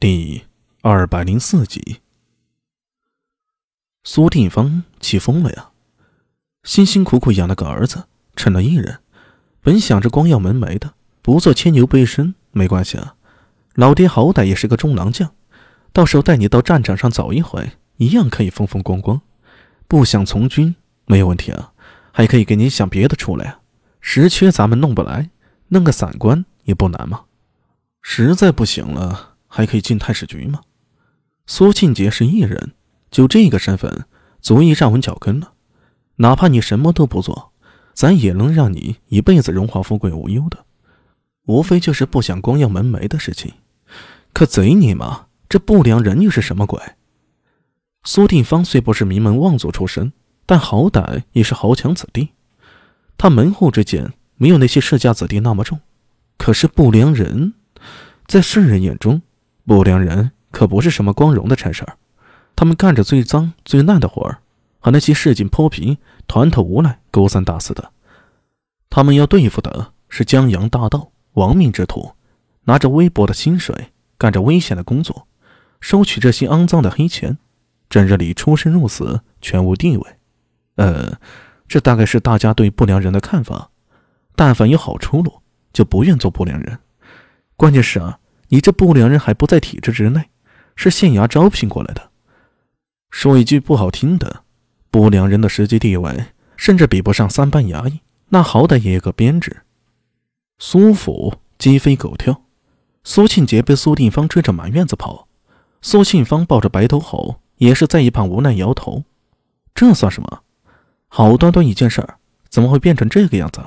第二百零四集，苏定方气疯了呀！辛辛苦苦养了个儿子，成了艺人，本想着光耀门楣的，不做牵牛背身没关系啊。老爹好歹也是个中郎将，到时候带你到战场上走一回，一样可以风风光光。不想从军没有问题啊，还可以给你想别的出来啊。实缺咱们弄不来，弄个散官也不难嘛。实在不行了。还可以进太史局吗？苏庆杰是艺人，就这个身份足以站稳脚跟了。哪怕你什么都不做，咱也能让你一辈子荣华富贵无忧的。无非就是不想光耀门楣的事情。可贼你妈，这不良人又是什么鬼？苏定方虽不是名门望族出身，但好歹也是豪强子弟。他门户之见没有那些世家子弟那么重。可是不良人，在世人眼中。不良人可不是什么光荣的差事儿，他们干着最脏最烂的活儿，和那些市井泼皮、团头无赖勾三搭四的。他们要对付的是江洋大盗、亡命之徒，拿着微薄的薪水，干着危险的工作，收取这些肮脏的黑钱，整日里出生入死，全无地位。呃，这大概是大家对不良人的看法。但凡有好出路，就不愿做不良人。关键是啊。你这不良人还不在体制之内，是县衙招聘过来的。说一句不好听的，不良人的实际地位甚至比不上三班衙役，那好歹也有个编制。苏府鸡飞狗跳，苏庆杰被苏定方追着满院子跑，苏庆芳抱着白头猴也是在一旁无奈摇头。这算什么？好端端一件事儿，怎么会变成这个样子？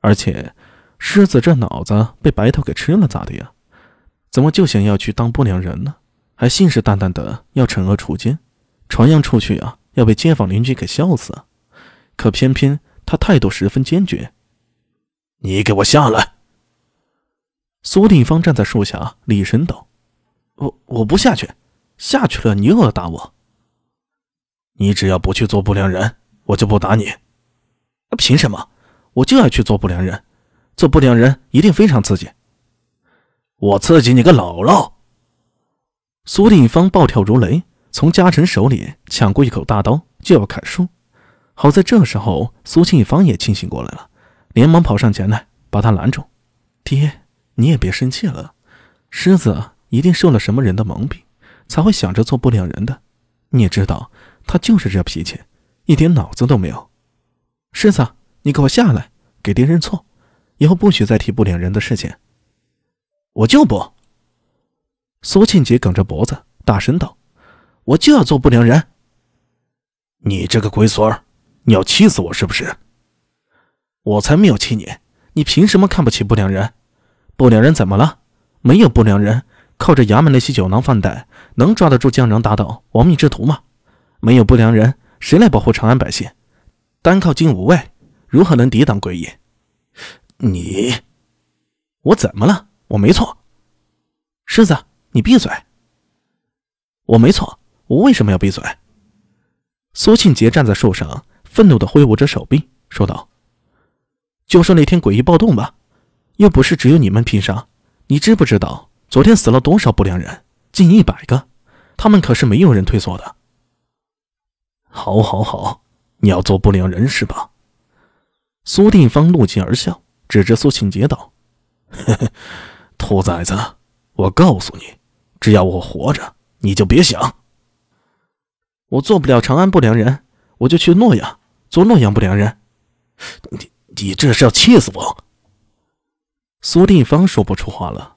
而且，狮子这脑子被白头给吃了咋的呀？怎么就想要去当不良人呢？还信誓旦旦的要惩恶除奸，传扬出去啊，要被街坊邻居给笑死。可偏偏他态度十分坚决：“你给我下来！”苏定方站在树下厉声道：“我我不下去，下去了你又要打我。你只要不去做不良人，我就不打你。凭什么？我就要去做不良人，做不良人一定非常刺激。”我刺激你个姥姥！苏定方暴跳如雷，从嘉诚手里抢过一口大刀，就要砍树。好在这时候苏庆芳也清醒过来了，连忙跑上前来把他拦住：“爹，你也别生气了，狮子一定受了什么人的蒙蔽，才会想着做不良人的。你也知道，他就是这脾气，一点脑子都没有。狮子，你给我下来，给爹认错，以后不许再提不良人的事情。”我就不！苏庆杰梗着脖子大声道：“我就要做不良人！你这个龟孙儿，你要气死我是不是？我才没有气你！你凭什么看不起不良人？不良人怎么了？没有不良人，靠着衙门那些酒囊饭袋，能抓得住江洋大盗、亡命之徒吗？没有不良人，谁来保护长安百姓？单靠金吾卫，如何能抵挡鬼影？你，我怎么了？”我没错，狮子，你闭嘴！我没错，我为什么要闭嘴？苏庆杰站在树上，愤怒的挥舞着手臂，说道：“就说那天诡异暴动吧，又不是只有你们拼杀。你知不知道昨天死了多少不良人？近一百个，他们可是没有人退缩的。”好，好，好，你要做不良人是吧？苏定方怒极而笑，指着苏庆杰道：“呵呵。”兔崽子，我告诉你，只要我活着，你就别想。我做不了长安不良人，我就去洛阳做洛阳不良人。你你这是要气死我！苏定方说不出话了。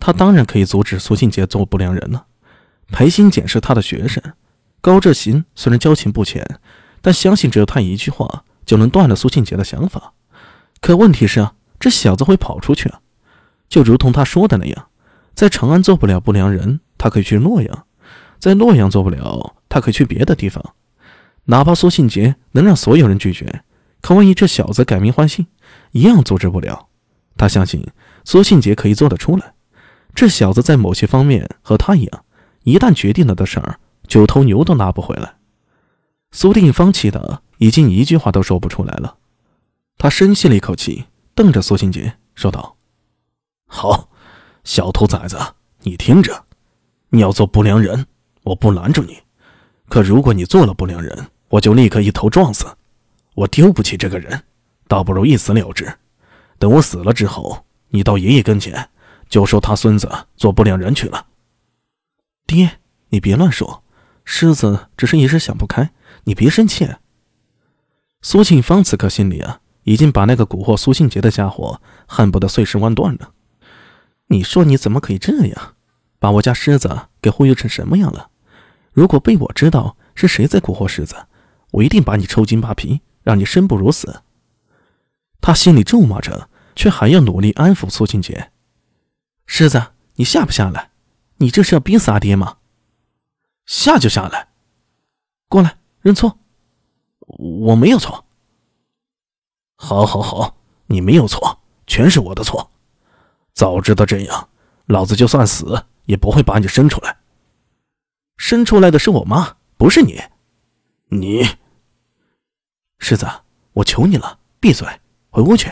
他当然可以阻止苏庆杰做不良人了。裴新简是他的学生，高志行虽然交情不浅，但相信只有他一句话就能断了苏庆杰的想法。可问题是啊，这小子会跑出去啊！就如同他说的那样，在长安做不了不良人，他可以去洛阳；在洛阳做不了，他可以去别的地方。哪怕苏信杰能让所有人拒绝，可万一这小子改名换姓，一样阻止不了。他相信苏信杰可以做得出来。这小子在某些方面和他一样，一旦决定了的事儿，九头牛都拉不回来。苏定方气得已经一句话都说不出来了。他深吸了一口气，瞪着苏信杰说道。好，小兔崽子，你听着，你要做不良人，我不拦住你。可如果你做了不良人，我就立刻一头撞死。我丢不起这个人，倒不如一死了之。等我死了之后，你到爷爷跟前，就说他孙子做不良人去了。爹，你别乱说，狮子只是一时想不开，你别生气。苏庆芳此刻心里啊，已经把那个蛊惑苏庆杰的家伙恨不得碎尸万段了。你说你怎么可以这样，把我家狮子给忽悠成什么样了？如果被我知道是谁在蛊惑狮子，我一定把你抽筋扒皮，让你生不如死。他心里咒骂着，却还要努力安抚苏庆杰。狮子，你下不下来？你这是要逼死阿爹吗？下就下来，过来认错。我没有错。好，好，好，你没有错，全是我的错。早知道这样，老子就算死也不会把你生出来。生出来的是我妈，不是你。你，世子，我求你了，闭嘴，回屋去。